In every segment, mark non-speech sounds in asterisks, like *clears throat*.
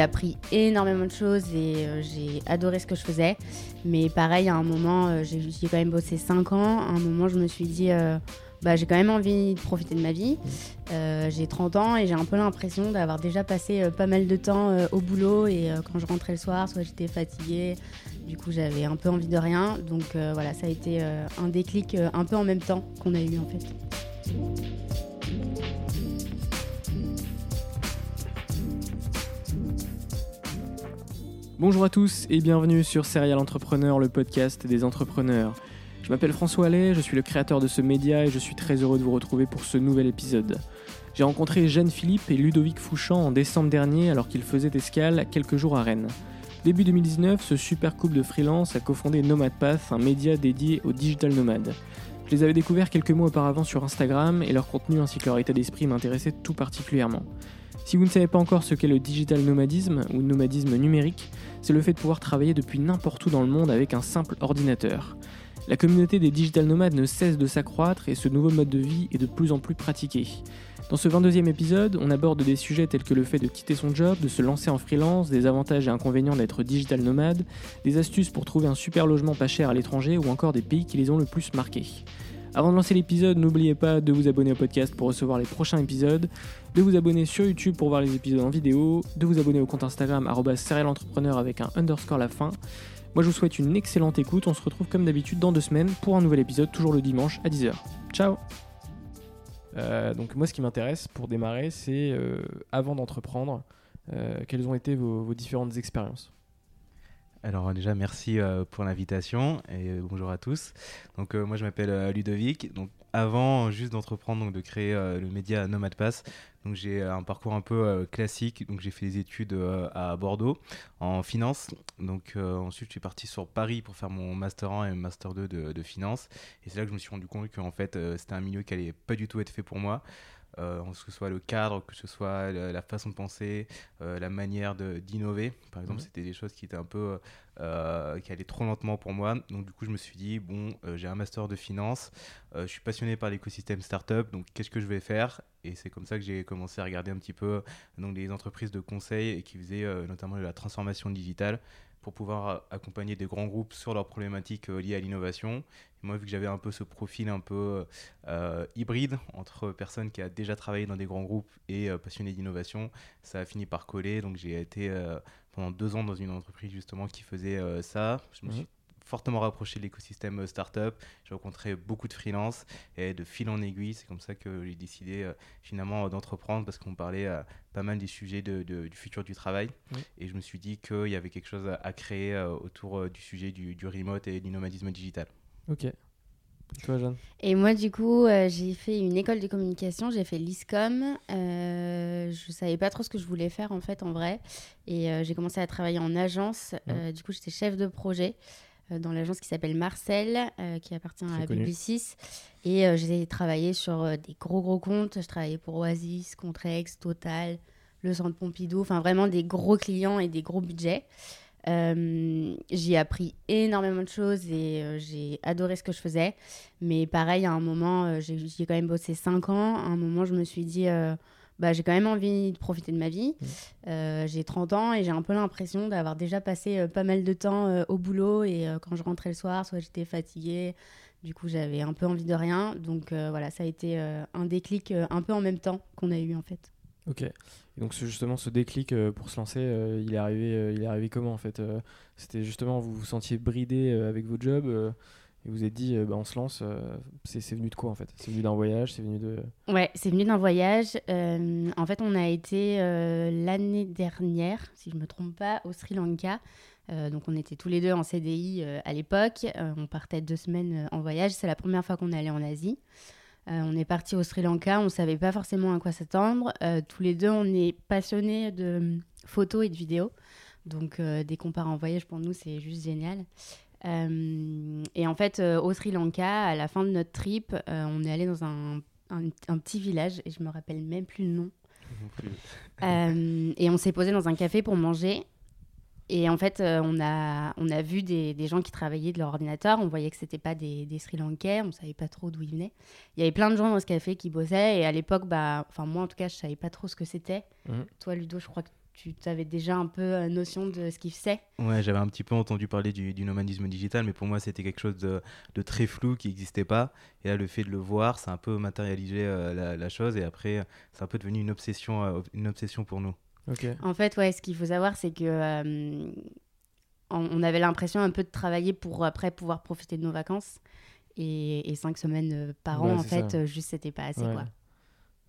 J'ai appris énormément de choses et euh, j'ai adoré ce que je faisais. Mais pareil, à un moment, euh, j'ai quand même bossé 5 ans. À un moment, je me suis dit, euh, bah, j'ai quand même envie de profiter de ma vie. Euh, j'ai 30 ans et j'ai un peu l'impression d'avoir déjà passé pas mal de temps au boulot. Et quand je rentrais le soir, soit j'étais fatiguée, du coup j'avais un peu envie de rien. Donc voilà, ça a été un déclic un peu en même temps qu'on a eu en fait. Bonjour à tous et bienvenue sur Serial Entrepreneur, le podcast des entrepreneurs. Je m'appelle François Allais, je suis le créateur de ce média et je suis très heureux de vous retrouver pour ce nouvel épisode. J'ai rencontré Jeanne Philippe et Ludovic Fouchant en décembre dernier alors qu'ils faisaient escale quelques jours à Rennes. Début 2019, ce super couple de freelance a cofondé Nomad Path, un média dédié aux digital nomades. Je les avais découverts quelques mois auparavant sur Instagram et leur contenu ainsi que leur état d'esprit m'intéressait tout particulièrement. Si vous ne savez pas encore ce qu'est le digital nomadisme ou nomadisme numérique, c'est le fait de pouvoir travailler depuis n'importe où dans le monde avec un simple ordinateur. La communauté des digital nomades ne cesse de s'accroître et ce nouveau mode de vie est de plus en plus pratiqué. Dans ce 22e épisode, on aborde des sujets tels que le fait de quitter son job, de se lancer en freelance, des avantages et inconvénients d'être digital nomade, des astuces pour trouver un super logement pas cher à l'étranger ou encore des pays qui les ont le plus marqués. Avant de lancer l'épisode, n'oubliez pas de vous abonner au podcast pour recevoir les prochains épisodes, de vous abonner sur YouTube pour voir les épisodes en vidéo, de vous abonner au compte Instagram @serialentrepreneur avec un underscore la fin. Moi je vous souhaite une excellente écoute, on se retrouve comme d'habitude dans deux semaines pour un nouvel épisode, toujours le dimanche à 10h. Ciao Euh, Donc moi ce qui m'intéresse pour démarrer c'est euh, avant d'entreprendre, euh, quelles ont été vos différentes expériences? Alors déjà merci euh, pour l'invitation et euh, bonjour à tous. Donc euh, moi je m'appelle euh, Ludovic. Donc avant euh, juste d'entreprendre donc de créer euh, le média Nomad Pass, donc j'ai euh, un parcours un peu euh, classique. Donc j'ai fait des études euh, à Bordeaux en finance. Donc euh, ensuite je suis parti sur Paris pour faire mon master 1 et master 2 de, finance. Et c'est là que je me suis rendu compte qu'en fait euh, c'était un milieu qui allait pas du tout être fait pour moi. Euh, que ce soit le cadre, que ce soit la, la façon de penser, euh, la manière d'innover. Par exemple, Mhm. c'était des choses qui étaient un peu euh, qui allaient trop lentement pour moi. Donc du coup, je me suis dit bon, j'ai un master de finance, je suis passionné par l'écosystème startup, donc qu'est-ce que je vais faire? Et c'est comme ça que j'ai commencé à regarder un petit peu donc des entreprises de conseil et qui faisaient notamment de la transformation digitale pour pouvoir accompagner des grands groupes sur leurs problématiques euh, liées à l'innovation. Moi, vu que j'avais un peu ce profil un peu euh, hybride entre personne qui a déjà travaillé dans des grands groupes et euh, passionné d'innovation, ça a fini par coller. Donc j'ai été euh, pendant deux ans dans une entreprise justement qui faisait ça. Je me Mhm. suis fortement rapproché de l'écosystème euh, startup. J'ai rencontré beaucoup de freelance et de fil en aiguille, c'est comme ça que j'ai décidé euh, finalement d'entreprendre parce qu'on parlait euh, pas mal des sujets de- de- du futur du travail. Oui. Et je me suis dit qu'il y avait quelque chose à, à créer euh, autour euh, du sujet du, du remote et du nomadisme digital. Ok. Toi Jeanne? Et moi, du coup, euh, j'ai fait une école de communication, j'ai fait l'ISCOM. Euh, je savais pas trop ce que je voulais faire en fait, en vrai. Et euh, j'ai commencé à travailler en agence. Euh, du coup, j'étais chef de projet euh, dans l'agence qui s'appelle Marcel, euh, qui appartient à connu. Publicis. Et euh, j'ai travaillé sur euh, des gros, gros comptes. Je travaillais pour Oasis, Contrex, Total, le Centre Pompidou. Enfin, vraiment des gros clients et des gros budgets. Euh, j'ai appris énormément de choses et euh, j'ai adoré ce que je faisais. Mais pareil, à un moment, euh, j'ai quand même bossé 5 ans. À un moment, je me suis dit, euh, bah, j'ai quand même envie de profiter de ma vie. Euh, j'ai 30 ans et j'ai un peu l'impression d'avoir déjà passé euh, pas mal de temps euh, au boulot. Et quand je rentrais le soir, soit j'étais fatiguée. Du coup, j'avais un peu envie de rien. Donc voilà, ça a été un déclic un peu en même temps qu'on a eu en fait. Ok. Et donc justement ce déclic euh, pour se lancer, euh, il est arrivé, euh, il est arrivé comment en fait C'était justement vous vous sentiez bridé avec votre job euh, et vous êtes dit euh, bah, on se lance. euh, c'est venu de quoi en fait? C'est venu d'un voyage, c'est venu de. Ouais, c'est venu d'un voyage. Euh, en fait, on a été euh, l'année dernière, si je me trompe pas, au Sri Lanka. Euh, donc, on était tous les deux en CDI à l'époque. On partait deux semaines en voyage. C'est la première fois qu'on allait en Asie. On est parti au Sri Lanka. On savait pas forcément à quoi s'attendre. Tous les deux, on est passionnés de photos et de vidéos. Donc, dès qu'on part en voyage, pour nous, c'est juste génial. Euh, et en fait, euh, au Sri Lanka, à la fin de notre trip, euh, on est allé dans un, un, un petit village et je me rappelle même plus le nom. Et on s'est posé dans un café pour manger. Et en fait, euh, on, a, on a vu des, des gens qui travaillaient de leur ordinateur. On voyait que c'était pas des, des Sri Lankais. On savait pas trop d'où ils venaient. Il y avait plein de gens dans ce café qui bossaient. Et à l'époque, bah, enfin moi en tout cas, je savais pas trop ce que c'était. Mhm. Toi, Ludo, je crois que tu avais déjà un peu euh, notion de ce qu'ils faisaient. Ouais, j'avais un petit peu entendu parler du, du nomadisme digital, mais pour moi, c'était quelque chose de, de très flou qui n'existait pas. Et là, le fait de le voir, ça a un peu matérialisé euh, la, la chose. Et après, c'est un peu devenu une obsession, euh, une obsession pour nous. Ok. En fait, ouais, ce qu'il faut savoir, c'est que euh, on, avait l'impression un peu de travailler pour après pouvoir profiter de nos vacances. Et, et cinq semaines par Ouais, an, en fait, ça. juste c'était pas assez, Ouais. quoi.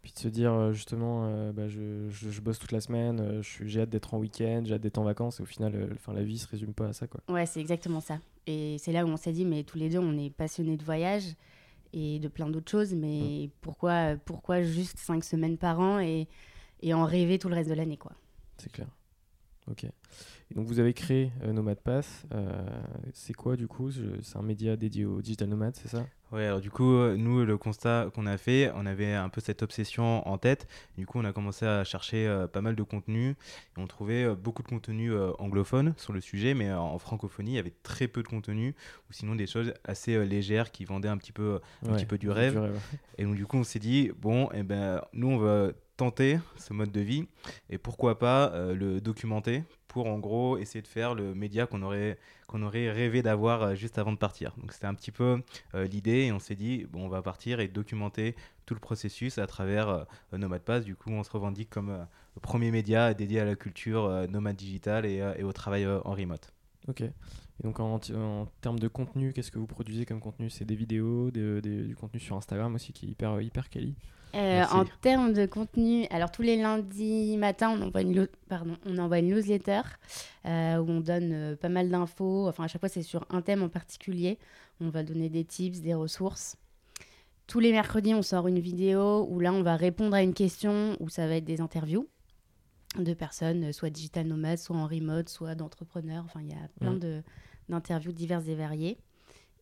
Puis de se dire euh, justement, euh, bah, je, je, je bosse toute la semaine, euh, j'ai hâte d'être en week-end, j'ai hâte d'être en vacances, et au final, euh, enfin, la vie se résume pas à ça quoi. Ouais, c'est exactement ça. Et c'est là où on s'est dit, mais tous les deux, on est passionnés de voyage et de plein d'autres choses, mais pourquoi, pourquoi juste cinq semaines par an et, et en rêver tout le reste de l'année, quoi? C'est clair. Ok. Et donc vous avez créé euh, Nomad Pass. euh, c'est quoi du coup C'est un média dédié aux digital nomades, c'est ça? Ouais, alors du coup, euh, nous, le constat qu'on a fait, on avait un peu cette obsession en tête. Du coup, on a commencé à chercher euh, pas mal de contenu. Et on trouvait beaucoup de contenu anglophone sur le sujet, mais en francophonie, il y avait très peu de contenu, ou sinon des choses assez légères qui vendaient un petit peu, un Ouais, petit peu du rêve. Et donc, du coup, on s'est dit, bon, eh ben, nous, on va tenter ce mode de vie, et pourquoi pas euh, le documenter pour, en gros, essayer de faire le média qu'on aurait, qu'on aurait rêvé d'avoir euh, juste avant de partir. Donc, c'était un petit peu euh, l'idée, et on s'est dit, bon, on va partir et documenter tout le processus à travers euh, Nomad Pass. Du coup, on se revendique comme le premier média dédié à la culture nomade digitale et, et au travail en remote. Ok. Et donc en, en termes de contenu, qu'est-ce que vous produisez comme contenu? C'est des vidéos, des- des- du contenu sur Instagram aussi qui est hyper hyper quali. Euh, en termes de contenu, alors tous les lundis matin, on envoie une, pardon, on envoie une newsletter euh, où on donne euh, pas mal d'infos. Enfin, à chaque fois, c'est sur un thème en particulier. On va donner des tips, des ressources. Tous les mercredis, on sort une vidéo où là, on va répondre à une question où ça va être des interviews de personnes, euh, soit digital nomades, soit en remote, soit d'entrepreneurs. Enfin, il y a plein de- d'interviews diverses et variées.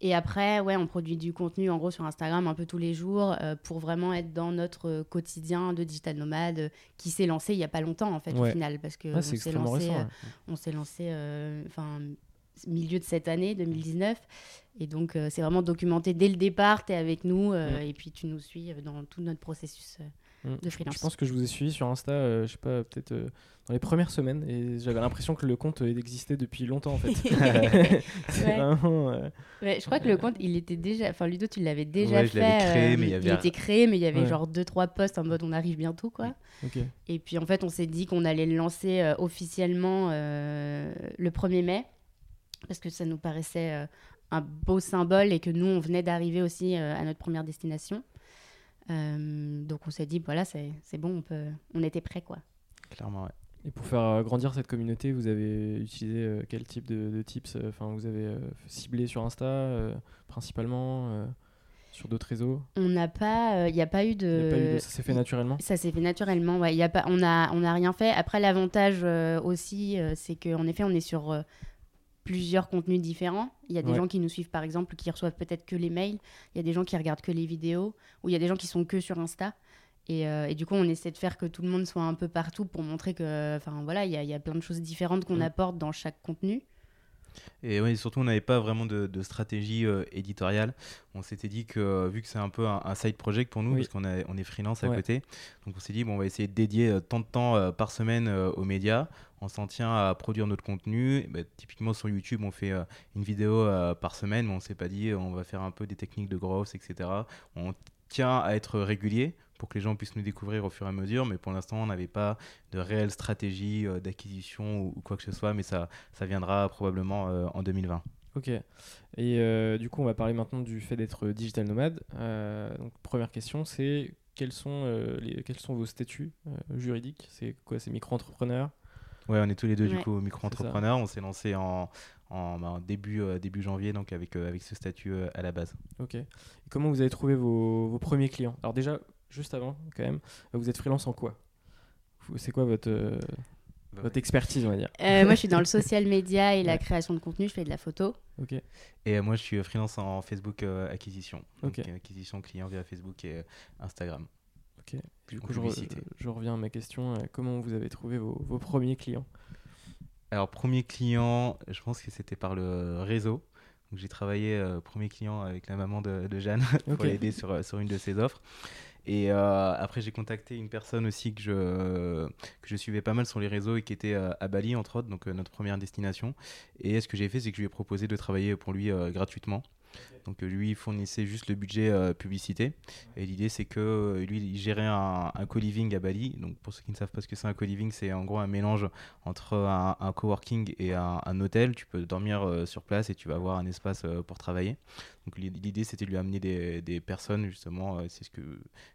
Et après, ouais, on produit du contenu en gros sur Instagram un peu tous les jours euh, pour vraiment être dans notre euh, quotidien de digital nomade euh, qui s'est lancé il y a pas longtemps en fait Ouais. au final parce que Ah, on s'est lancé, récent. euh, ouais. on s'est lancé enfin milieu de cette année 2019 et donc c'est vraiment documenté dès le départ tu es avec nous Mm. et puis tu nous suis dans tout notre processus Mm. de freelance. Je pense que je vous ai suivi sur Insta, euh, je sais pas, peut-être euh, dans les premières semaines, et j'avais l'impression que le compte euh, existait depuis longtemps en fait. *laughs* *laughs* c'est Ouais. vraiment. euh, Ouais, je crois que le compte, il était déjà. Enfin, Ludo, tu l'avais déjà Ouais, je l'avais fait. créé, euh, mais il y avait il était créé, mais il y avait Ouais. genre deux trois posts en mode on arrive bientôt, quoi. Ok. Et puis en fait, on s'est dit qu'on allait le lancer euh, officiellement euh, le 1er mai, parce que ça nous paraissait euh, un beau symbole et que nous, on venait d'arriver aussi euh, à notre première destination. Euh, donc on s'est dit, voilà, c'est c'est bon, on, peut... on était prêts, quoi. Clairement, ouais. Et pour faire euh, grandir cette communauté, vous avez utilisé euh, quel type de, de tips euh, Enfin, vous avez euh, ciblé sur Insta euh, principalement, euh, sur d'autres réseaux? On n'a pas, il n'y a pas eu de. a pas eu de- Ça s'est fait naturellement? Ça s'est fait naturellement, ouais. Y a pas, on n'a on a rien fait. Après, l'avantage euh, aussi, euh, c'est qu'en effet, on est sur euh, plusieurs contenus différents. Il y a des Ouais. gens qui nous suivent, par exemple, qui reçoivent peut-être que les mails. Il y a des gens qui regardent que les vidéos. Ou il y a des gens qui sont que sur Insta. Et, euh, et du coup, on essaie de faire que tout le monde soit un peu partout pour montrer que, enfin voilà, il y, a- il y a plein de choses différentes qu'on Mm. apporte dans chaque contenu. Et oui, surtout, on n'avait pas vraiment de, de stratégie euh, éditoriale. On s'était dit que, euh, vu que c'est un peu un, un side project pour nous, Oui. parce qu'on on est freelance à Ouais. côté, donc on s'est dit, bon, on va essayer de dédier euh, tant de temps euh, par semaine euh, aux médias. On s'en tient à produire notre contenu. Ben, typiquement, sur YouTube, on fait euh, une vidéo euh, par semaine, mais on s'est pas dit, on va faire un peu des techniques de growth, etc. On tient à être régulier pour que les gens puissent nous découvrir au fur et à mesure, mais pour l'instant, on n'avait pas de réelle stratégie euh, d'acquisition ou, quoi que ce soit, mais ça, ça viendra probablement en 2020. Ok. Et du coup, on va parler maintenant du fait d'être digital nomade. Donc, première question, c'est quels sont, quels sont vos statuts juridiques? C'est quoi? C'est micro-entrepreneur? Ouais, on est tous les deux du coup micro-entrepreneurs. On s'est lancé en, en, ben, début, euh, début janvier, donc avec, euh, avec ce statut euh, à la base. Ok. Et comment vous avez trouvé vos, vos premiers clients? Alors déjà, juste avant, quand même, vous êtes freelance en quoi? C'est quoi votre, euh, Bah votre expertise, on va dire? Euh, moi, je suis dans le *laughs* social media et la création de contenu. Je fais de la photo. Ok. Et euh, moi, je suis freelance en Facebook euh, acquisition. Donc, Ok. acquisition client via Facebook et Instagram. Ok. Du coup, je, re- publicité. je reviens à ma question. euh, comment vous avez trouvé vos, vos premiers clients? Alors, premier client, je pense que c'était par le réseau. Donc, j'ai travaillé euh, premier client avec la maman de, de Jeanne *laughs* pour l'aider sur, euh, sur une de ses offres. Et euh, après, j'ai contacté une personne aussi que je, que je suivais pas mal sur les réseaux et qui était euh, à Bali, entre autres, donc euh, notre première destination. Et ce que j'ai fait, c'est que je lui ai proposé de travailler pour lui euh, gratuitement. Donc euh, lui, il fournissait juste le budget euh, publicité. Et l'idée, c'est que euh, lui, il gérait un, un co-living à Bali. Donc pour ceux qui ne savent pas ce que c'est un co-living, c'est en gros un mélange entre un, un coworking et un, un hôtel. Tu peux dormir euh, sur place et tu vas avoir un espace euh, pour travailler. Donc l'i- l'idée, c'était de lui amener des, des personnes, justement. euh, c'est ce que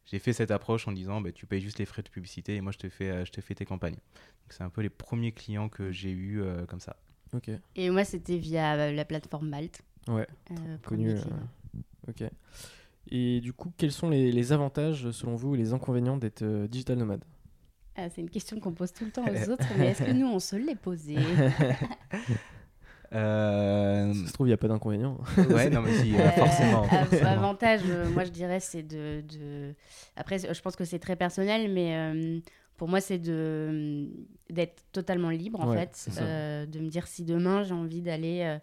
j'ai fait cette approche en disant, bah, tu payes juste les frais de publicité et moi, je te fais, euh, je te fais tes campagnes. Donc c'est un peu les premiers clients que j'ai eu comme ça. Ok. Et moi, c'était via la plateforme Malte. Ouais. Euh, Connu. euh, ok. Et du coup, quels sont les, les avantages, selon vous, et les inconvénients d'être euh, digital nomade? Ah, c'est une question qu'on pose tout le temps aux *laughs* autres, mais est-ce que nous, on se l'est posée? *laughs* Euh, Ça se trouve, il n'y a pas d'inconvénients. ouais, non, mais si, euh, forcément. av- forcément. Avantage, euh, moi je dirais, c'est de, de- Après, je pense que c'est très personnel, mais euh, pour moi, c'est de d'être totalement libre, en Ouais, fait. Euh, de me dire si demain j'ai envie d'aller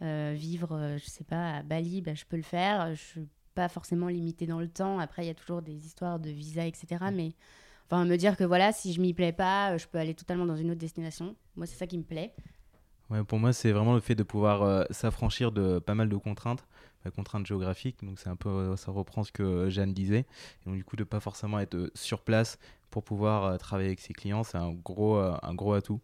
vivre, euh, je sais pas, à Bali, bah, je peux le faire. Je suis pas forcément limitée dans le temps. Après, il y a toujours des histoires de visa, etc. Mais enfin, me dire que voilà, si je m'y plais pas, euh, je peux aller totalement dans une autre destination. Moi, c'est ça qui me plaît. Ouais, pour moi, c'est vraiment le fait de pouvoir euh, s'affranchir de pas mal de contraintes, euh, contraintes géographiques. Donc, c'est un peu, euh, ça reprend ce que Jeanne disait. Et donc, du coup, de pas forcément être euh, sur place pour pouvoir euh, travailler avec ses clients, c'est un gros, euh, un gros atout.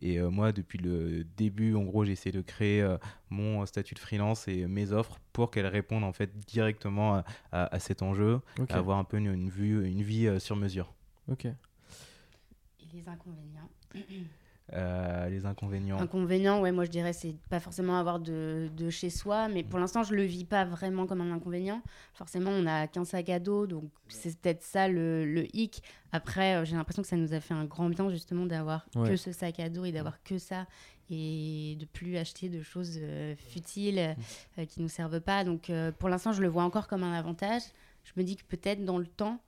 Et euh, moi, depuis le début, en gros, j'ai essayé de créer euh, mon statut de freelance et mes offres pour qu'elles répondent en fait directement à, à- à cet enjeu, Ok. à avoir un peu une, une vue, une vie euh, sur mesure. Ok. Et les inconvénients *clears throat* Euh, les inconvénients. Inconvénient, ouais, moi je dirais c'est pas forcément avoir de, de chez soi, mais pour l'instant je le vis pas vraiment comme un inconvénient. Forcément, on a qu'un sac à dos, donc c'est peut-être ça le, le hic. Après, euh, j'ai l'impression que ça nous a fait un grand bien justement d'avoir Ouais. que ce sac à dos et d'avoir que ça et de plus acheter de choses euh, futiles euh, qui nous servent pas. Donc euh, pour l'instant, je le vois encore comme un avantage. Je me dis que peut-être dans le temps,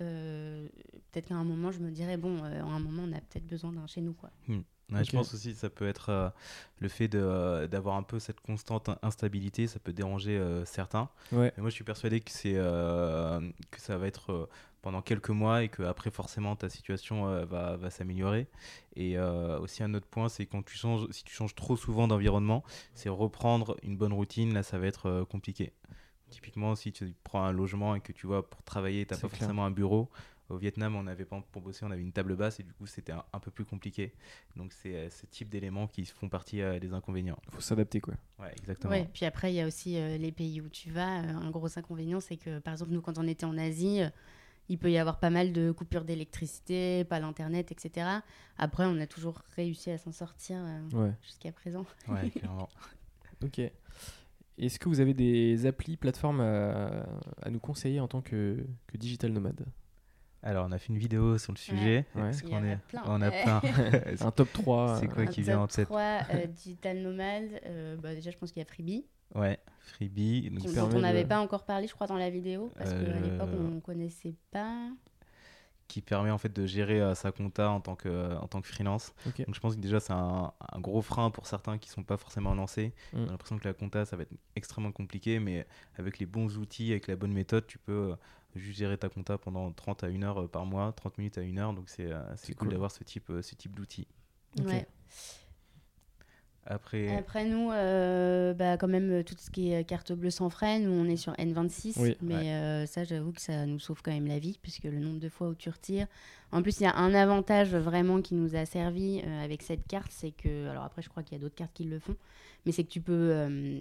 euh, peut-être qu'à un moment, je me dirais bon, euh, à un moment, on a peut-être besoin d'un chez nous, quoi. Ouais, Ok. Je pense aussi que ça peut être euh, le fait de, euh, d'avoir un peu cette constante instabilité, ça peut déranger euh, certains. Ouais. Mais moi, je suis persuadé que, c'est, euh, que ça va être euh, pendant quelques mois et qu'après, forcément, ta situation euh, va, va s'améliorer. Et euh, aussi, un autre point, c'est quand tu changes, si tu changes trop souvent d'environnement, c'est reprendre une bonne routine. Là, ça va être euh, compliqué. Typiquement, si tu prends un logement et que tu vois pour travailler, tu n'as pas clair. forcément un bureau. Au Vietnam, on avait pas pour bosser, on avait une table basse et du coup, c'était un, un peu plus compliqué. Donc, c'est euh, ce type d'éléments qui font partie euh, des inconvénients. faut s'adapter, quoi. Ouais, exactement. Ouais, puis après, il y a aussi euh, les pays où tu vas. Euh, un gros inconvénient, c'est que, par exemple, nous, quand on était en Asie, il peut y avoir pas mal de coupures d'électricité, pas d'internet, etc. Après, on a toujours réussi à s'en sortir euh, Ouais. jusqu'à présent. Ouais, *laughs* clairement. Ok. Est-ce que vous avez des applis, plateformes à, à nous conseiller en tant que, que digital nomade? Alors, on a fait une vidéo sur le sujet. Ouais. Est-ce Il y qu'on en a est... plein. On a plein. *laughs* Un top 3 C'est quoi euh, qui Un vient en top tête 3 euh, *laughs* digital nomade. euh, bah, déjà, je pense qu'il y a Freebie, ouais, Freebie. donc dont on de- n'avait pas encore parlé, je crois, dans la vidéo, parce qu'à l'époque, on ne connaissait pas. Qui permet en fait de gérer euh, sa compta en tant que, en tant que freelance. Donc je pense que déjà c'est un, un gros frein pour certains qui sont pas forcément lancés. Mm. J'ai l'impression que la compta ça va être extrêmement compliqué, mais avec les bons outils, avec la bonne méthode, tu peux euh, juste gérer ta compta pendant 30 à 1 heure euh, par mois, 30 minutes à 1 heure. Donc c'est euh, cool, cool. d'avoir ce type, euh, ce type d'outils. Ouais. Après, Après nous, euh, bah, quand même, euh, tout ce qui est carte bleue sans nous on est sur N26, Oui. mais Ouais. euh, ça j'avoue que ça nous sauve quand même la vie, puisque le nombre de fois où tu retires. En plus, il y a un avantage vraiment qui nous a servi euh, avec cette carte, c'est que, alors après je crois qu'il y a d'autres cartes qui le font, mais c'est que tu peux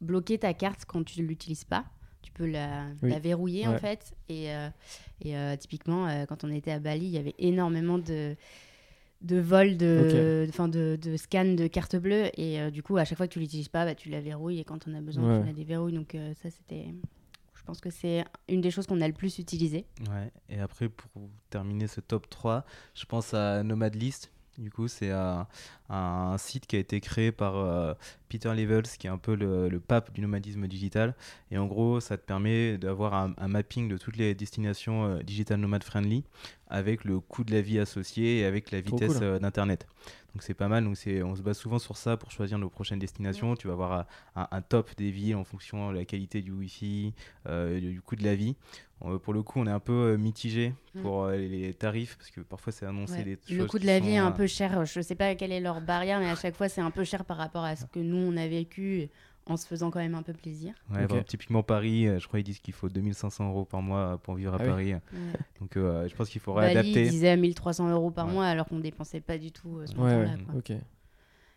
bloquer ta carte quand tu ne l'utilises pas. Tu peux la, Oui. la verrouiller en fait. Et, et typiquement, quand on était à Bali, il y avait énormément de, de vols, de, enfin de, de scans de carte bleue. Et euh, du coup, à chaque fois que tu l'utilises pas, bah, tu la verrouilles. Et quand on a besoin, Ouais. tu la déverrouilles. Donc euh, ça, c'était... Je pense que c'est une des choses qu'on a le plus utilisées. Ouais, et après, pour terminer ce top 3, je pense à Nomad List. Du coup, c'est un, un site qui a été créé par euh, Peter Levels, qui est un peu le, le pape du nomadisme digital. Et en gros, ça te permet d'avoir un, un mapping de toutes les destinations euh, digital nomad friendly avec le coût de la vie associé et avec la vitesse cool. euh, d'Internet. Donc c'est pas mal. Donc c'est, on se base souvent sur ça pour choisir nos prochaines destinations. Tu vas avoir euh, un, un top des villes en fonction de la qualité du Wi-Fi, euh, du coût de la vie. Pour le coup, on est un peu mitigé Mm. pour les, tarifs parce que parfois c'est annoncé Ouais. des choses. Le coût de la vie est un euh, peu cher. Je sais pas quelle est leur barrière, mais à chaque fois, c'est un peu cher par rapport à ce que nous, on a vécu en se faisant quand même un peu plaisir. ouais, bah, typiquement Paris, euh, je crois qu'ils disent qu'il faut 2500 euros par mois euh, pour vivre à Ah oui. Paris. Ouais. Donc euh, je pense qu'il faut Bali réadapter. disait 1300 euros par Ouais. mois alors qu'on dépensait pas du tout euh, ce Ouais, montant-là, ouais.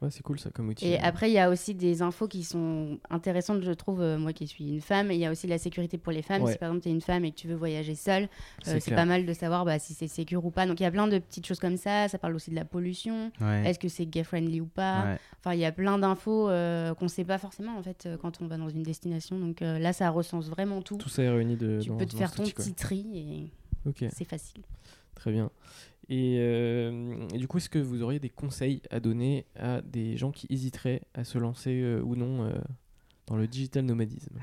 Ouais, c'est cool ça comme outil. Et après, il y a aussi des infos qui sont intéressantes, je trouve, euh, moi qui suis une femme. Il y a aussi la sécurité pour les femmes. Ouais. Si par exemple, tu es une femme et que tu veux voyager seule, euh, c'est clair. pas mal de savoir bah, si c'est sécure ou pas. Donc il y a plein de petites choses comme ça. Ça parle aussi de la pollution. Ouais. Est-ce que c'est gay-friendly ou pas? Enfin, il y a plein d'infos euh, qu'on sait pas forcément en fait euh, quand on va dans une destination. Donc euh, là, ça recense vraiment tout. Tout ça est réuni de. tu dans- peux te faire ton petit tri et c'est facile. Très bien. Et, euh, et du coup, est-ce que vous auriez des conseils à donner à des gens qui hésiteraient à se lancer euh, ou non euh, dans le digital nomadisme?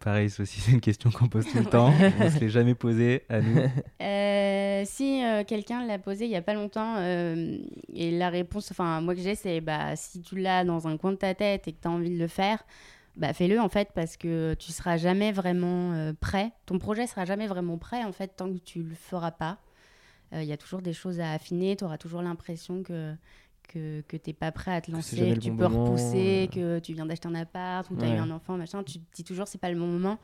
Pareil, c'est aussi c'est une question qu'on pose tout le *laughs* temps. on se l'est jamais posée à nous. *laughs* Euh, si euh, quelqu'un l'a posé il y a pas longtemps euh, et la réponse, enfin moi que j'ai, c'est bah si tu l'as dans un coin de ta tête et que tu as envie de le faire, bah fais-le en fait parce que tu seras jamais vraiment euh, prêt. Ton projet sera jamais vraiment prêt en fait tant que tu le feras pas. Euh, Il y a toujours des choses à affiner. Tu auras toujours l'impression que que, que t'es pas prêt à te lancer, que tu bon peux moment, repousser, euh. que tu viens d'acheter un appart ou tu as Ouais. eu un enfant, machin. Tu te dis toujours c'est pas le bon moment.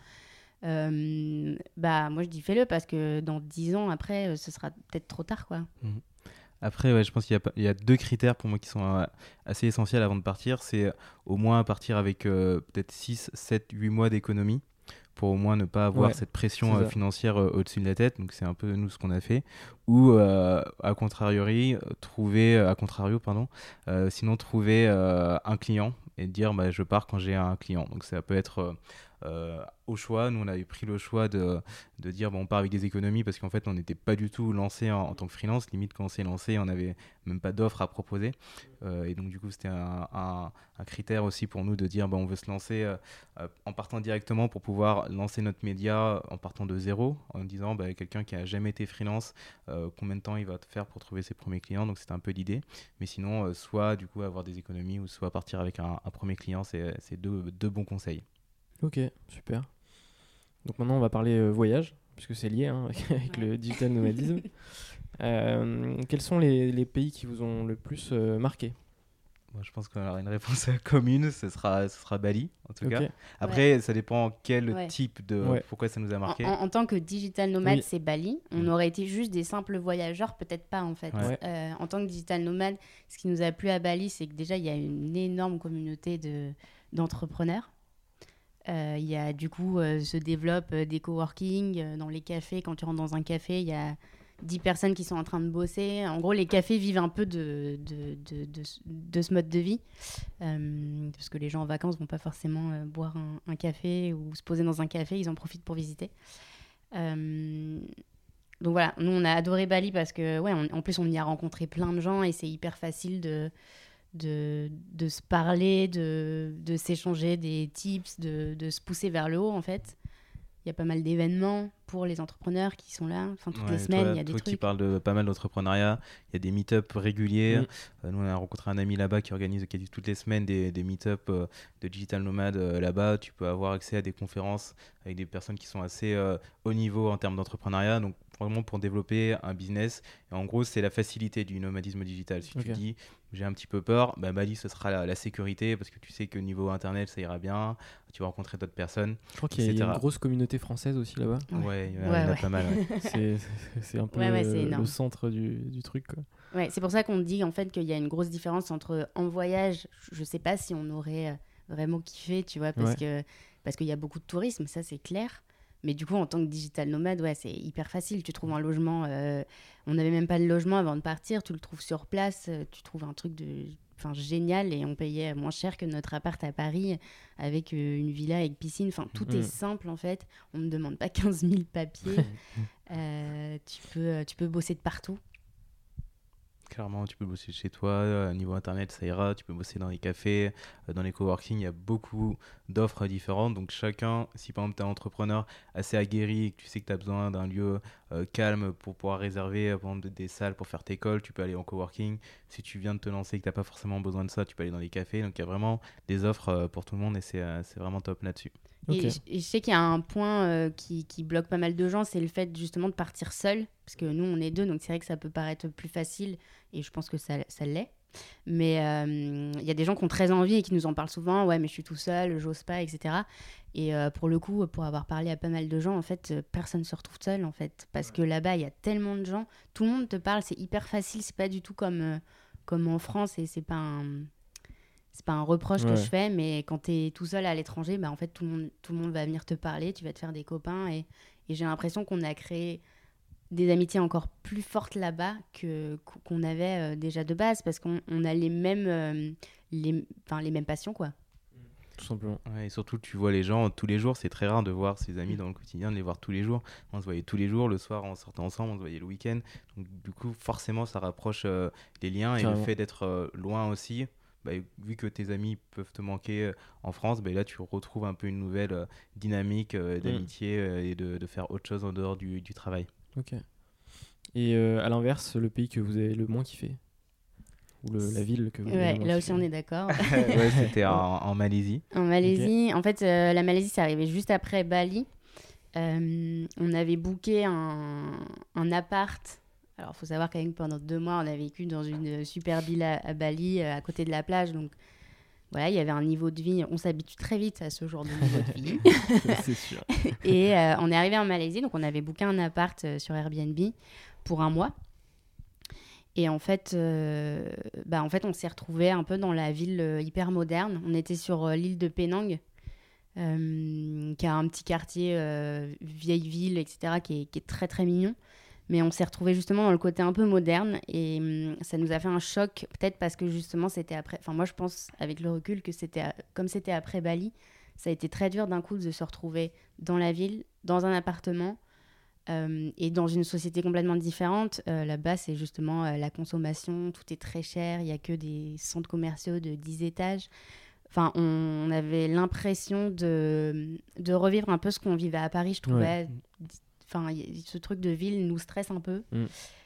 Euh, bah moi je dis fais-le parce que dans 10 ans après euh, ce sera peut-être trop tard quoi. Après, ouais, je pense qu'il y y, a deux critères pour moi qui sont euh, assez essentiels avant de partir. C'est euh, au moins partir avec euh, peut-être 6, 7, 8 mois d'économie pour au moins ne pas avoir Ouais, cette pression euh, financière euh, au-dessus de la tête. Donc c'est un peu nous ce qu'on a fait. Ou euh, à contrariori, euh, trouver, à contrario, pardon, sinon trouver un client et dire bah, je pars quand j'ai un client. Donc ça peut être au choix. Nous, on avait pris le choix de, de dire bon, on part avec des économies parce qu'en fait, on n'était pas du tout lancé en, tant que freelance. Limite, quand on s'est lancé, on n'avait même pas d'offre à proposer. Euh, et donc, du coup, c'était un, critère aussi pour nous de dire bah, on veut se lancer euh, euh, en partant directement pour pouvoir lancer notre média en partant de zéro, en disant bah, quelqu'un qui a jamais été freelance, euh, combien de temps il va te faire pour trouver ses premiers clients. Donc, c'était un peu l'idée. Mais sinon, euh, soit du coup avoir des économies ou soit partir avec un, premier client, c'est deux bons conseils. Ok, super. Donc maintenant, on va parler euh, voyage, puisque c'est lié hein, *laughs* avec le digital nomadisme. *laughs* Euh, quels sont les, les pays qui vous ont le plus euh, marqué? Moi, je pense qu'on aura une réponse *laughs* commune, ce sera, ce sera Bali, en tout cas. Après, ça dépend quel Ouais. type de... Ouais. Pourquoi ça nous a En, marqué. en- en tant que digital nomade, Oui. c'est Bali. On Mm. aurait été juste des simples voyageurs, peut-être pas en fait. Ouais. Euh, en tant que digital nomade, ce qui nous a plu à Bali, c'est que déjà il y a une énorme communauté de d'entrepreneurs. Euh, Il y a du coup euh, se développent euh, des coworking dans les cafés. Quand tu rentres dans un café, il y a 10 personnes qui sont en train de bosser. En gros, les cafés vivent un peu de, de, de, de ce- de ce mode de vie. Parce que les gens en vacances vont pas forcément boire un, café ou se poser dans un café. Ils en profitent pour visiter. Donc voilà, nous on a adoré Bali parce que, ouais, en plus on y a rencontré plein de gens et c'est hyper facile de, de, de se parler, de, de s'échanger des tips, de, de se pousser vers le haut en fait. Il y a pas mal d'événements, pour les entrepreneurs qui sont là. Enfin, toutes les semaines, toi- il y a des toi qui trucs. parles de pas mal d'entrepreneuriat, il y a des meet-up réguliers. Euh, nous, on a rencontré un ami là-bas qui organise quasi toutes les semaines des, des meet-up euh, de digital nomades euh, là-bas. Tu peux avoir accès à des conférences avec des personnes qui sont assez euh, haut niveau en termes d'entrepreneuriat. Donc, vraiment pour développer un business. Et en gros, c'est la facilité du nomadisme digital. Si tu dis j'ai un petit peu peur, bah, Bali, ce sera la, la sécurité parce que tu sais que niveau internet, ça ira bien. Tu vas rencontrer d'autres personnes. Je crois qu'il y a- une grosse communauté française aussi là-bas. Ouais. Ouais, il y en a- Ouais, il y en a ouais. pas mal. ouais. *laughs* C'est- un peu Ouais, ouais, c'est le- centre du, du truc. Quoi. Ouais, c'est pour ça qu'on dit en fait qu'il y a une grosse différence entre en voyage, je sais pas si on aurait euh, vraiment kiffé, tu vois, parce Ouais. que parce qu'il y a beaucoup de tourisme, ça c'est clair. Mais du coup, en tant que digital nomade, ouais, c'est hyper facile. Tu trouves un logement, euh, on n'avait même pas de logement avant de partir, tu le trouves sur place, euh, tu trouves un truc de, enfin génial et on payait moins cher que notre appart à Paris avec euh, une villa avec piscine. Enfin, tout est simple en fait. On ne demande pas *laughs* 15 000 papiers. *laughs* Euh, tu peux, tu peux bosser de partout. Clairement, tu peux bosser chez toi, euh, niveau internet, ça ira. Tu peux bosser dans les cafés, euh, dans les coworking. Il y a beaucoup d'offres différentes. Donc, chacun, si par exemple tu es un entrepreneur assez aguerri et que tu sais que tu as besoin d'un lieu euh, calme pour pouvoir réserver euh, par exemple, des salles pour faire tes calls, tu peux aller en coworking. Si tu viens de te lancer et que tu n'as pas forcément besoin de ça, tu peux aller dans les cafés. Donc, il y a vraiment des offres euh, pour tout le monde et c'est euh, c'est vraiment top là-dessus. Et, je- et je sais qu'il y a un point euh, qui, qui bloque pas mal de gens, c'est le fait justement de partir seul. Parce que nous, on est deux, donc c'est vrai que ça peut paraître plus facile, et je pense que ça, ça l'est. Mais euh, il y a des gens qui ont très envie et qui nous en parlent souvent. Ouais, mais je suis tout seul, j'ose pas, etc. Et euh, pour le coup, pour avoir parlé à pas mal de gens, en fait, euh, personne ne se retrouve seul, en fait. Parce que là-bas, il y a tellement de gens. Tout le monde te parle, c'est hyper facile. C'est pas du tout comme, comme en France et c'est pas un. C'est pas un reproche Ouais. que je fais, mais quand tu es tout seul à l'étranger, bah, en fait, tout le, monde, tout le monde va venir te parler, tu vas te faire des copains. Et, et j'ai l'impression qu'on a créé des amitiés encore plus fortes là-bas que qu'on avait euh, déjà de base, parce qu'on on a les mêmes, euh, les, enfin, les mêmes passions, quoi. Tout simplement. Ouais, et surtout, tu vois les gens tous les jours. C'est très rare de voir ses amis dans le quotidien, de les voir tous les jours. On se voyait tous les jours. Le soir, on sortait ensemble, on se voyait le week-end. Donc, du coup, forcément, ça rapproche euh, les liens. Et le fait d'être euh, loin aussi, bah, vu que tes amis peuvent te manquer euh, en France, bah, là, tu retrouves un peu une nouvelle euh, dynamique euh, d'amitié et de, de faire autre chose en dehors du, du travail. Ok. Et euh, à l'inverse, le pays que vous avez le moins kiffé? Ou le- la ville que vous avez Ouais, le moins là aussi, kiffé on est d'accord. *laughs* ouais, c'était en, *laughs* en Malaisie. En Malaisie, en fait, euh, la Malaisie, c'est arrivé juste après Bali. Euh, on avait booké un, un appart. Alors, il faut savoir quand même que pendant deux mois, on a vécu dans une super villa à Bali, à côté de la plage. Donc, voilà, il y avait un niveau de vie. On s'habitue très vite à ce genre de niveau de vie. *laughs* C'est sûr. *laughs* Et euh, on est arrivé en Malaisie, donc on avait booké un appart euh, sur Airbnb pour un mois. Et en fait, euh, bah, en fait on s'est retrouvé un peu dans la ville hyper moderne. On était sur l'île de Penang, euh, qui a un petit quartier vieille ville, etc., qui est, qui est très très mignon. Mais on s'est retrouvé justement dans le côté un peu moderne et hum, ça nous a fait un choc, peut-être parce que justement c'était après. Enfin, moi je pense avec le recul que c'était à- comme c'était après Bali, ça a été très dur d'un coup de se retrouver dans la ville, dans un appartement euh, et dans une société complètement différente. Euh, Là-bas, c'est justement euh, la consommation, tout est très cher, il n'y a que des centres commerciaux de 10 étages. Enfin, on, on avait l'impression de, de revivre un peu ce qu'on vivait à Paris, je trouvais. Enfin, ce truc de ville nous stresse un peu.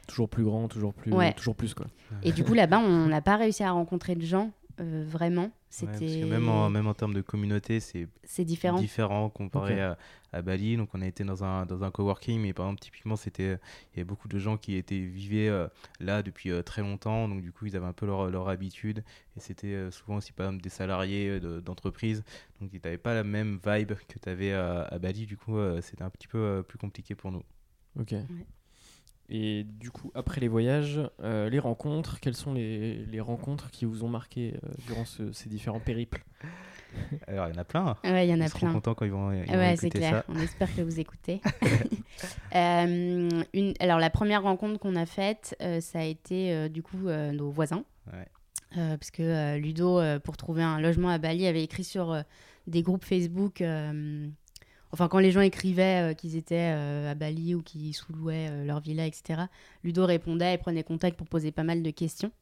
Toujours plus grand, toujours plus, Ouais. toujours plus quoi. Et du coup, là-bas, on n'a pas réussi à rencontrer de gens, euh, vraiment. C'était... même en, même en termes de communauté, c'est C'est différent. différent comparé à, à Bali. Donc on a été dans un, dans un coworking, mais par exemple typiquement c'était il y avait beaucoup de gens qui étaient vivaient euh, là depuis euh, très longtemps, donc du coup ils avaient un peu leur, leur habitude et c'était euh, souvent aussi par exemple des salariés euh, de- d'entreprise, donc ils n'avaient pas la même vibe que tu avais à, à Bali. Du coup euh, c'était un petit peu euh, plus compliqué pour nous. Ok. Et du coup, après les voyages, euh, les rencontres, quelles sont les, les rencontres qui vous ont marqué euh, durant ce- ces différents périples? *laughs* Alors il y en a plein. Ouais, il y en a plein. contents quand ils vont, ils vont Ouais, c'est écouter clair. ça. On espère que vous écoutez. *laughs* *laughs* Euh, une... Alors, la première rencontre qu'on a faite, euh, ça a été euh, du coup euh, nos voisins. Ouais. Euh, parce que euh, Ludo, euh, pour trouver un logement à Bali, avait écrit sur euh, des groupes Facebook. Enfin, quand les gens écrivaient euh, qu'ils étaient euh, à Bali ou qu'ils sous-louaient euh, leur villa, etc., Ludo répondait et prenait contact pour poser pas mal de questions.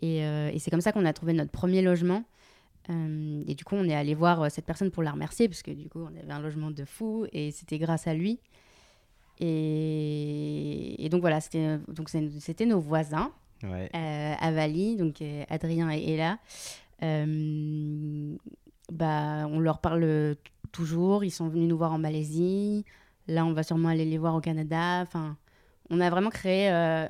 Et, et c'est comme ça qu'on a trouvé notre premier logement. Et du coup, on est allé voir cette personne pour la remercier, parce que du coup, on avait un logement de fou et c'était grâce à lui. Et, et donc voilà, c'était nos voisins Ouais. à Bali, donc Adrien et Ella. Bah, on leur parle toujours. Ils sont venus nous voir en Malaisie. Là, on va sûrement aller les voir au Canada. Enfin, on a vraiment créé euh,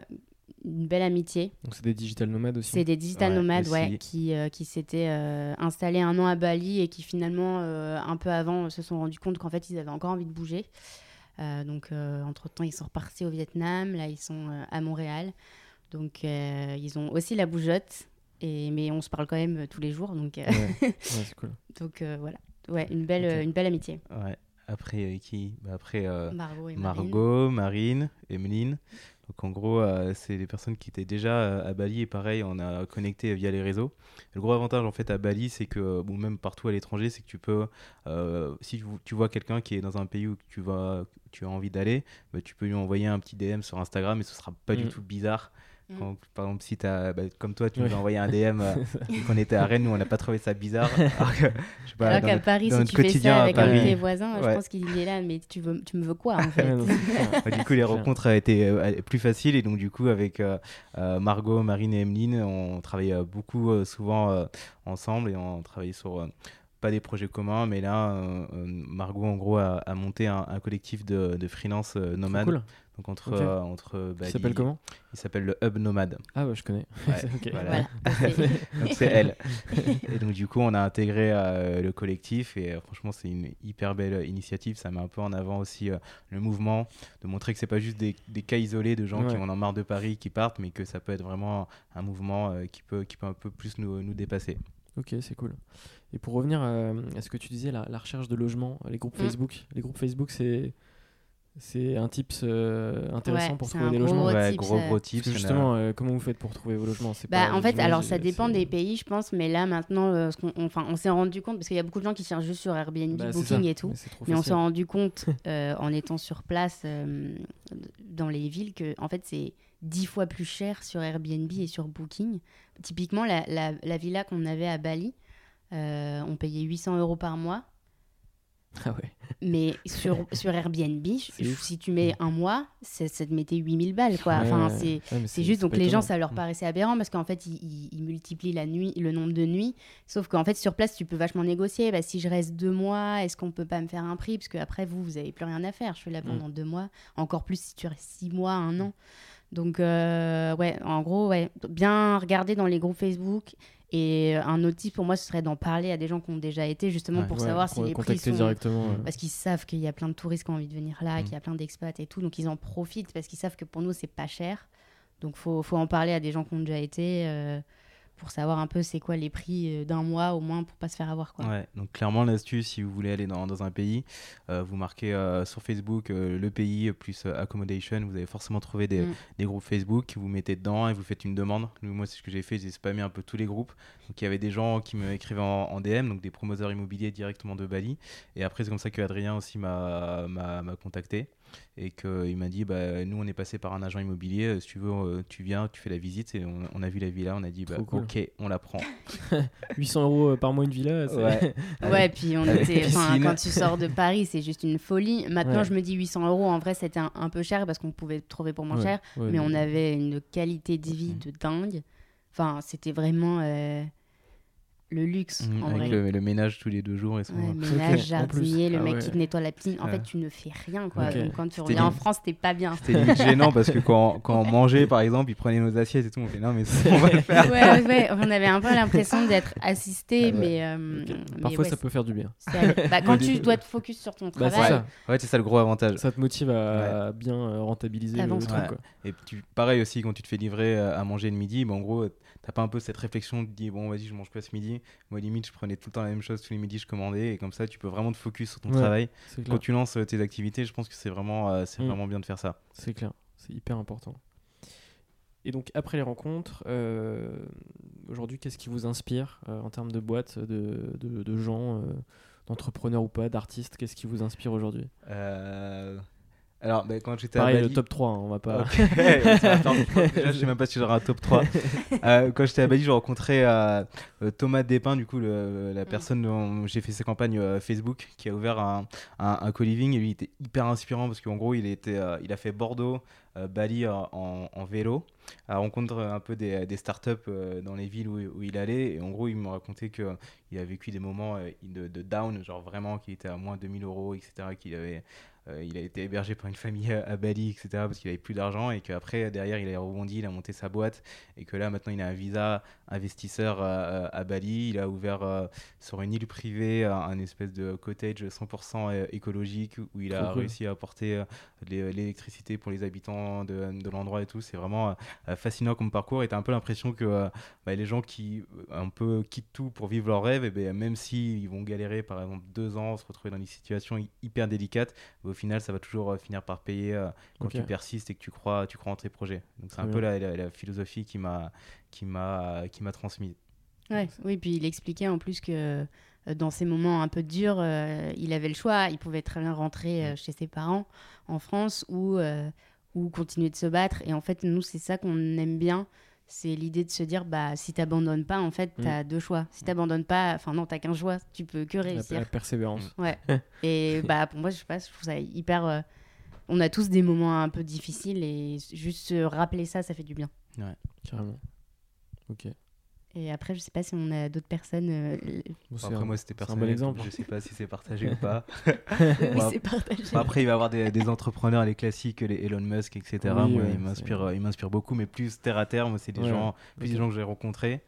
une belle amitié. Donc c'est des digital nomades aussi. C'est des digital Ouais, nomades ouais, qui, euh, qui s'étaient euh, installés un an à Bali et qui finalement, un peu avant, se sont rendus compte qu'en fait, ils avaient encore envie de bouger. Donc, entre-temps, ils sont repartis au Vietnam. Là, ils sont à Montréal. Donc, ils ont aussi la bougeotte. Et, mais on se parle quand même tous les jours. Donc, euh, Ouais, *laughs* ouais, cool. donc euh, voilà. Ouais, une belle, euh, une belle amitié. Ouais. Après, euh, qui? Bah, Après, euh, Margot et Marine. Margot, Marine, Emeline. Donc en gros, euh, c'est des personnes qui étaient déjà euh, à Bali et pareil, on a connecté via les réseaux. Le gros avantage en fait à Bali, c'est que, bon, même partout à l'étranger, c'est que tu peux, euh, si tu, tu vois quelqu'un qui est dans un pays où tu, vas, tu as envie d'aller, bah, tu peux lui envoyer un petit DM sur Instagram et ce sera pas du Mm. tout bizarre. Mm. Quand, par exemple, si as, bah, comme toi, tu nous as envoyé un DM euh, *laughs* quand on était à Rennes, nous on n'a pas trouvé ça bizarre. *laughs* Alors qu'à notre- Paris, si tu fais ça avec un de tes voisins, je pense qu'il est là. Mais tu, veux, tu me veux quoi en *laughs* fait non. Ouais, du coup, les rencontres été euh, plus faciles et donc du coup, avec euh, euh, Margot, Marine et Emeline, on travaillait euh, beaucoup, souvent ensemble et on travaillait sur pas des projets communs, mais là, euh, Margot en gros a, a monté un, un collectif de, de freelance euh, nomades. cool. Donc entre euh, entre Il s'appelle comment? Il s'appelle le Hub Nomade. Ah ouais, je connais. Ouais, *laughs* voilà. Voilà. *laughs* *laughs* Donc c'est elle. et donc du coup, on a intégré euh, le collectif et euh, franchement, c'est une hyper belle initiative. Ça met un peu en avant aussi euh, le mouvement, de montrer que c'est pas juste des, des cas isolés de gens qui Ouais. en ont marre de Paris qui partent, mais que ça peut être vraiment un mouvement euh, qui peut qui peut un peu plus nous, nous dépasser. Ok, c'est cool. Et pour revenir à, à ce que tu disais, la, la recherche de logement, les groupes Mm. Facebook. Les groupes Facebook, c'est c'est un tips euh, intéressant Ouais, pour trouver un des gros logements. Gros ouais, tips, gros euh, gros tips. justement, euh, comment vous faites pour trouver vos logements? Bah, pas- en fait, alors ça dépend des pays, je pense, mais là maintenant, euh, on s'est rendu compte, parce qu'il y a beaucoup de gens qui cherchent juste sur Airbnb, Bah, Booking et tout, Mais on s'est rendu compte *laughs* euh, en étant sur place euh, dans les villes que en fait c'est dix fois plus cher sur Airbnb et sur Booking. Typiquement, la, la- la villa qu'on avait à Bali, euh, on payait 800 euros par mois. Ah ouais. Mais sur, *laughs* sur Airbnb, si tu mets un mois, ça, ça te mettait 8000 balles. Quoi. Enfin, ouais. c'est, Ouais, juste, donc les gens, ça leur Mm. paraissait aberrant parce qu'en fait, ils, ils- ils multiplient la nuit, le nombre de nuits. Sauf qu'en fait, sur place, tu peux vachement négocier. Bah, si je reste deux mois, est-ce qu'on peut pas me faire un prix? Parce qu'après, vous, vous avez plus rien à faire. Je suis là Mm. pendant deux mois. Encore plus si tu restes six mois, un an. Donc, euh, ouais, en gros, ouais, bien regarder dans les groupes Facebook. Et un autre tip pour moi, ce serait d'en parler à des gens qui ont déjà été, justement Ouais. pour Ouais, savoir si con- les prix sont, directement. euh. parce qu'ils savent qu'il y a plein de touristes qui ont envie de venir là, Mm. qu'il y a plein d'expats et tout, donc ils en profitent parce qu'ils savent que pour nous c'est pas cher. Donc faut, faut en parler à des gens qui ont déjà été euh, pour savoir un peu c'est quoi les prix euh, d'un mois au moins pour pas se faire avoir quoi. Ouais, donc clairement l'astuce, si vous voulez aller dans, dans un pays, euh, vous marquez euh, sur Facebook euh, le pays plus accommodation, vous allez forcément trouver des, Mm. des groupes Facebook, vous mettez dedans et vous faites une demande. Nous, moi, c'est ce que j'ai fait, j'ai spammé un peu tous les groupes. Donc il y avait des gens qui me écrivaient en, en DM, donc des promoteurs immobiliers directement de Bali. Et après, c'est comme ça que Adrien aussi m'a contacté et qu'il m'a dit bah, nous on est passé par un agent immobilier euh, si tu veux euh, tu viens tu fais la visite et on, on a vu la villa on a dit bah, cool. ok on la prend *laughs* 800 euros euh, par mois une villa. c'est- Ouais. *laughs* Ouais, puis on était, quand tu sors de Paris, c'est juste une folie. Maintenant, Ouais. je me dis 800 euros. En vrai, c'était un, un peu cher parce qu'on pouvait trouver pour moins Ouais, cher, ouais, mais on avait une qualité de vie de dingue. Enfin, c'était vraiment euh, le luxe Mhm, en avec vrai. le, le ménage tous les deux jours et son... Ouais, Ok, ménage, en jardinier, le Ah mec ouais. qui te nettoie la piscine. En Ouais. fait, tu ne fais rien, quoi. Donc, quand tu reviens en France, t'es pas bien. C'était limite gênant parce que quand, *laughs* quand on mangeait, par exemple, ils prenaient nos assiettes et tout. On fait non, mais on va le faire. ouais, ouais, ouais, on avait un peu l'impression d'être assisté, Ah ouais. mais, euh, mais Parfois, ouais, ça peut faire du bien. bah, quand *laughs* tu dois te focus sur ton Bah, c'est travail, ça. Ouais, c'est ça le gros avantage. Ça te motive à bien euh, rentabiliser le, le truc. Ouais. quoi. Et tu, pareil aussi, quand tu te fais livrer euh, à manger le midi, bah, en gros, t'as pas un peu cette réflexion de dire bon, vas-y, je mange quoi ce midi Moi, limite, je prenais tout le temps la même chose tous les midis, je commandais. Et comme ça, tu peux vraiment te focus sur ton Ouais. travail. Quand tu lances euh, tes activités, je pense que c'est vraiment, euh, c'est Mm. vraiment bien de faire ça. C'est clair. C'est hyper important. Et donc, après les rencontres, euh, aujourd'hui, qu'est-ce qui vous inspire euh, en termes de boîtes, de, de, de gens, d'entrepreneurs ou pas, d'artistes Qu'est-ce qui vous inspire aujourd'hui? Alors, bah, quand j'étais à Pareil, Bali. le top 3, hein, on va pas. Ok, *laughs* ça va faire- Déjà, je sais même pas si j'aurai un top 3. *laughs* Euh, quand j'étais à Bali, j'ai rencontré euh, euh, Thomas Despins, du coup, le- la personne dont j'ai fait ses campagnes euh, Facebook, qui a ouvert un, un, un co-living. Et lui, il était hyper inspirant parce qu'en gros, il, était, euh, il a fait Bordeaux, Bali en, en vélo, à rencontre un peu des, des startups dans les villes où, où il allait. Et en gros, il me racontait qu'il a vécu des moments de, de down, genre vraiment qu'il était à moins 2000 euros, etc. Qu'il avait. Euh, il a été hébergé par une famille à, à Bali, etc. parce qu'il avait plus d'argent et qu'après, derrière, il a rebondi, il a monté sa boîte et que là, maintenant, il a un visa investisseur à, Bali. Il a ouvert euh, sur une île privée un, espèce de cottage 100% écologique où il a Trop cool. réussi à apporter euh, l'é- l'électricité pour les habitants de, de l'endroit et tout. C'est vraiment euh, fascinant comme parcours et tu as un peu l'impression que euh, bah, les gens qui euh, un peu quittent tout pour vivre leur rêve, et ben, même s'ils vont galérer par exemple deux ans, se retrouver dans des situations hy- hyper délicates, au final, ça va toujours euh, finir par payer euh, quand tu persistes et que tu crois, tu crois en tes projets. Donc c'est un peu la, la- la philosophie qui m'a qui m'a qui m'a transmise. Ouais, oui, puis il expliquait en plus que euh, dans ces moments un peu durs, euh, il avait le choix. Il pouvait très bien rentrer euh, chez ses parents en France ou, euh, ou continuer de se battre. Et en fait, nous, c'est ça qu'on aime bien. C'est l'idée de se dire, bah, si t'abandonnes pas, en fait, Mm. t'as deux choix. Si t'abandonnes pas, enfin non, t'as qu'un choix. Tu peux que réussir. la persévérance. Ouais. *laughs* Et bah pour moi, je sais pas, je trouve ça hyper. euh, On a tous des moments un peu difficiles et juste se rappeler ça, ça fait du bien. Carrément. Ok. Et après, je sais pas si on a d'autres personnes. euh, Bon, Après, un- moi, c'était c'est un personnel. bon exemple. Je sais pas si c'est partagé ou pas. *laughs* oui, Bon, c'est partagé. Bon, Après, il va y avoir des, des entrepreneurs, les classiques, les Elon Musk, etc. Oui, moi, ouais, ils m'inspirent, c'est- euh, ils m'inspirent beaucoup, mais plus terre à terre. Moi, c'est des Ouais, gens, plus des gens que j'ai rencontrés.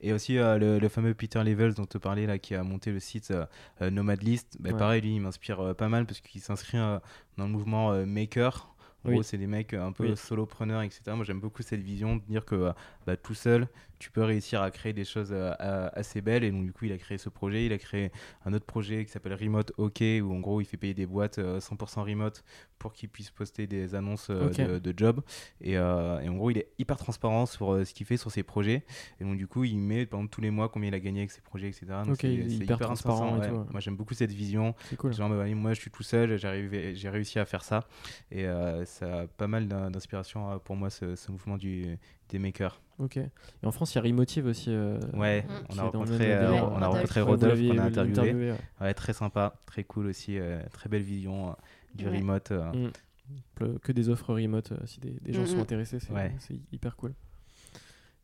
Et aussi euh, le, le fameux Peter Levels dont tu parlais là, qui a monté le site euh, euh, Nomad List. Bah, Ouais. Pareil, lui, il m'inspire euh, pas mal parce qu'il s'inscrit euh, dans le mouvement euh, Maker. En Oui. gros, c'est des mecs euh, un peu Oui. solopreneurs, etc. Moi, j'aime beaucoup cette vision de dire que euh, bah, tout seul, tu peux réussir à créer des choses euh, assez belles. Et donc, du coup, il a créé ce projet. Il a créé un autre projet qui s'appelle Remote OK, où en gros, il fait payer des boîtes euh, 100% remote pour qu'ils puissent poster des annonces euh, de, de jobs. Et, euh, et en gros, il est hyper transparent sur euh, ce qu'il fait sur ses projets. Et donc, du coup, il met exemple tous les mois combien il a gagné avec ses projets, etc. Donc, Ok, c'est- il est c'est hyper transparent et ouais. tout, ouais. Moi, j'aime beaucoup cette vision. Cool. Genre, bah, moi, je suis tout seul, j'ai réussi à faire ça. Et euh, ça a pas mal d'in- d'inspiration euh, pour moi, ce, ce mouvement du, des makers. Ok. Et en France, il y a Remotive aussi. euh, Ouais, on a rencontré, euh. Ouais, on a rencontré Rodolphe qu'on a interviewé. ouais. Ouais, très sympa, très cool aussi, euh, très belle vision euh, du Ouais. remote. euh. Mm. Que des offres remote, euh, si des, des gens Mm, sont mm. intéressés, c'est hyper cool.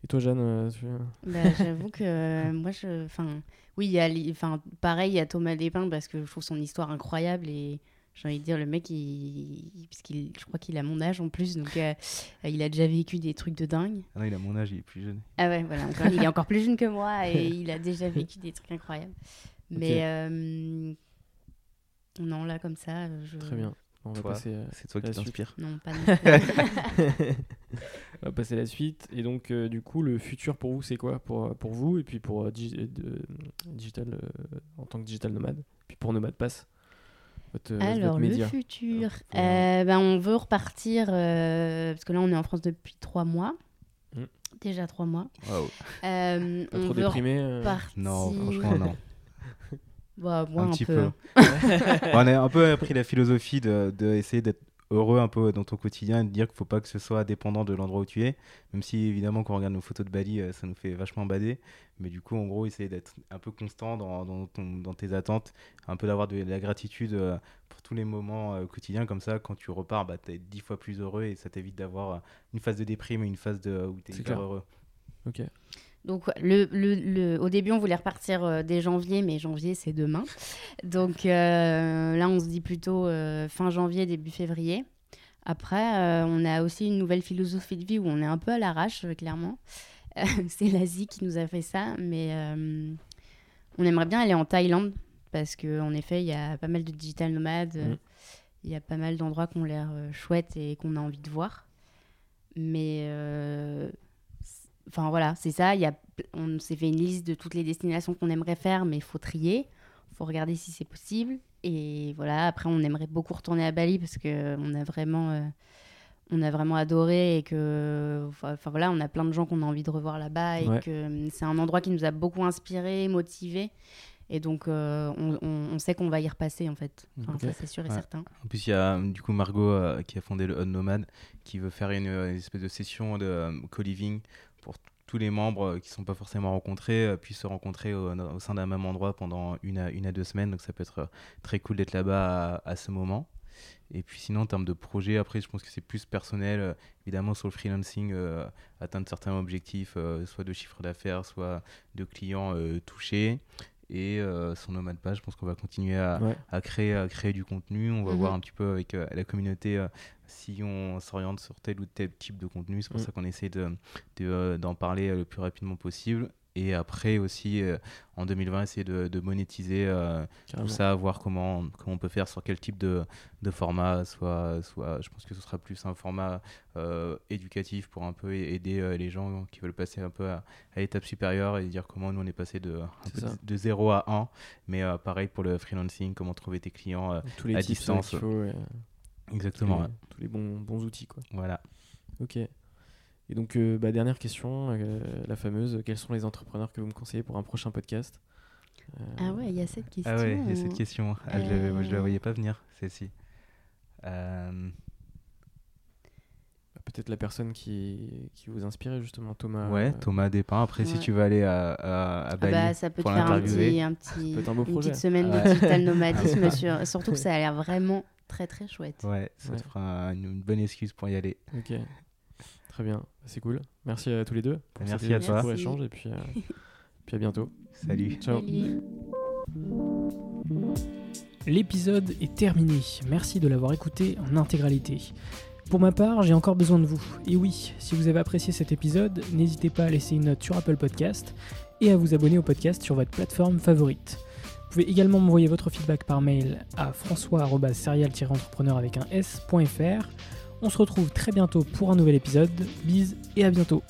Et toi, Jeanne, tu- Bah, J'avoue que euh, moi, je. Enfin, oui, il y a. Enfin, pareil, il y a Thomas Despins parce que je trouve son histoire incroyable et. J'ai envie de dire, le mec, il... parce qu'il, je crois qu'il a mon âge en plus, donc euh, il a déjà vécu des trucs de dingue. Ah non, il a mon âge, il est plus jeune. Ah ouais, voilà, encore- il est encore plus jeune que moi et *laughs* il a déjà vécu des trucs incroyables. Mais euh, non, là, comme ça, je... très bien. On va Toi. passer, euh, C'est toi qui t'inspire. Non, pas *laughs* non plus. on va passer à la suite. Et donc, euh, du coup, le futur pour vous, c'est quoi? Pour, pour vous et puis pour euh, digi- euh, de- digital euh, en tant que digital nomade, puis pour Nomad Pass, votre, Alors, votre le futur, Alors, euh, ben, on veut repartir, euh, parce que là, on est en France depuis trois mois. Mm. Déjà trois mois. Waouh. Euh, Pas on trop veut déprimé. euh, repartir... Non, franchement, non. Bah, moi, un un, petit peu. peu. *laughs* on a un peu appris la philosophie de, de essayer d'être heureux un peu dans ton quotidien et de dire qu'il faut pas que ce soit dépendant de l'endroit où tu es. Même si évidemment quand on regarde nos photos de Bali, euh, ça nous fait vachement bader. Mais du coup, en gros, essayer d'être un peu constant dans, dans, ton- dans tes attentes, un peu d'avoir de, la gratitude euh, pour tous les moments euh, quotidiens. Comme ça, quand tu repars, bah, tu es dix fois plus heureux et ça t'évite d'avoir une phase de déprime et une phase de, où tu es hyper clair. heureux. Ok. Donc, ouais, le, le, le- au début, on voulait repartir euh, dès janvier, mais janvier, c'est demain. Donc euh, là, on se dit plutôt euh, fin janvier, début février. Après, on a aussi une nouvelle philosophie de vie où on est un peu à l'arrache, clairement. *laughs* C'est l'Asie qui nous a fait ça, mais on aimerait bien aller en Thaïlande parce qu'en effet, il y a pas mal de digital nomades, Mhm. il y a pas mal d'endroits qui ont l'air chouettes et qu'on a envie de voir. Mais enfin voilà, c'est ça. Il y a, on s'est fait une liste de toutes les destinations qu'on aimerait faire, mais il faut trier, il faut regarder si c'est possible. Et voilà, après, on aimerait beaucoup retourner à Bali parce que on a vraiment, euh, on a vraiment adoré et que, enfin voilà, on a plein de gens qu'on a envie de revoir là-bas et Ouais. que euh, c'est un endroit qui nous a beaucoup inspiré, motivé. Et donc, euh, on, on- on sait qu'on va y repasser, en fait. Enfin, ça, c'est sûr et Ouais. certain. En plus, il y a du coup Margot euh, qui a fondé le Odd Nomad qui veut faire une, une espèce de session de euh, co-living pour tous les membres euh, qui ne sont pas forcément rencontrés euh, puissent se rencontrer au, au sein d'un même endroit pendant une à, une à deux semaines. Donc ça peut être euh, très cool d'être là-bas à, ce moment. Et puis sinon, en termes de projet, après, je pense que c'est plus personnel. euh, évidemment, sur le freelancing, euh, atteindre certains objectifs, euh, soit de chiffre d'affaires, soit de clients euh, touchés. Et euh, sur Nomad Page, je pense qu'on va continuer à, Ouais. à créer, à créer du contenu. On va Mhm. voir un petit peu avec euh, la communauté euh, si on s'oriente sur tel ou tel type de contenu. C'est pour Mhm. ça qu'on essaie de, de, euh, d'en parler le plus rapidement possible. Et après aussi, euh, en 2020, essayer de, de monétiser euh, tout ça, voir comment, comment on peut faire sur quel type de, de format. Soit, soit, je pense que ce sera plus un format euh, éducatif pour un peu aider les gens qui veulent passer un peu à, à l'étape supérieure et dire comment nous on est passé de, de, de 0 à 1. Mais pareil pour le freelancing, comment trouver tes clients. tous les à distance. faut, exactement. tous, ouais. les, tous les bons, bons outils. Quoi. Voilà. Ok. Et donc, euh, bah, dernière question, euh, la fameuse quels sont les entrepreneurs que vous me conseillez pour un prochain podcast? Euh, Ah ouais, il y a cette question. Ah ouais, il y a cette question. Ah, je, je la voyais pas venir, celle-ci. Euh, Peut-être la personne qui, qui vous inspirait justement, Thomas. ouais, euh, Thomas Despins. Après, si tu veux aller à, à, à Ah Bali bah, ça peut te faire un petit, un petit, peut être un beau une projet. petite semaine Ouais. de digital nomadisme. sur- Surtout que ça a l'air vraiment très très chouette. Ouais, ça Ouais. te fera une, une bonne excuse pour y aller. Ok. Très bien, c'est cool. Merci à tous les deux pour Merci cet à toi. Merci. échange et puis, euh, *laughs* puis à bientôt. Salut. Ciao. Salut. L'épisode est terminé. Merci de l'avoir écouté en intégralité. Pour ma part, j'ai encore besoin de vous. Et oui, si vous avez apprécié cet épisode, n'hésitez pas à laisser une note sur Apple Podcast et à vous abonner au podcast sur votre plateforme favorite. Vous pouvez également m'envoyer votre feedback par mail à françois-serial-entrepreneur avec un s.fr. On se retrouve très bientôt pour un nouvel épisode. Bise et à bientôt.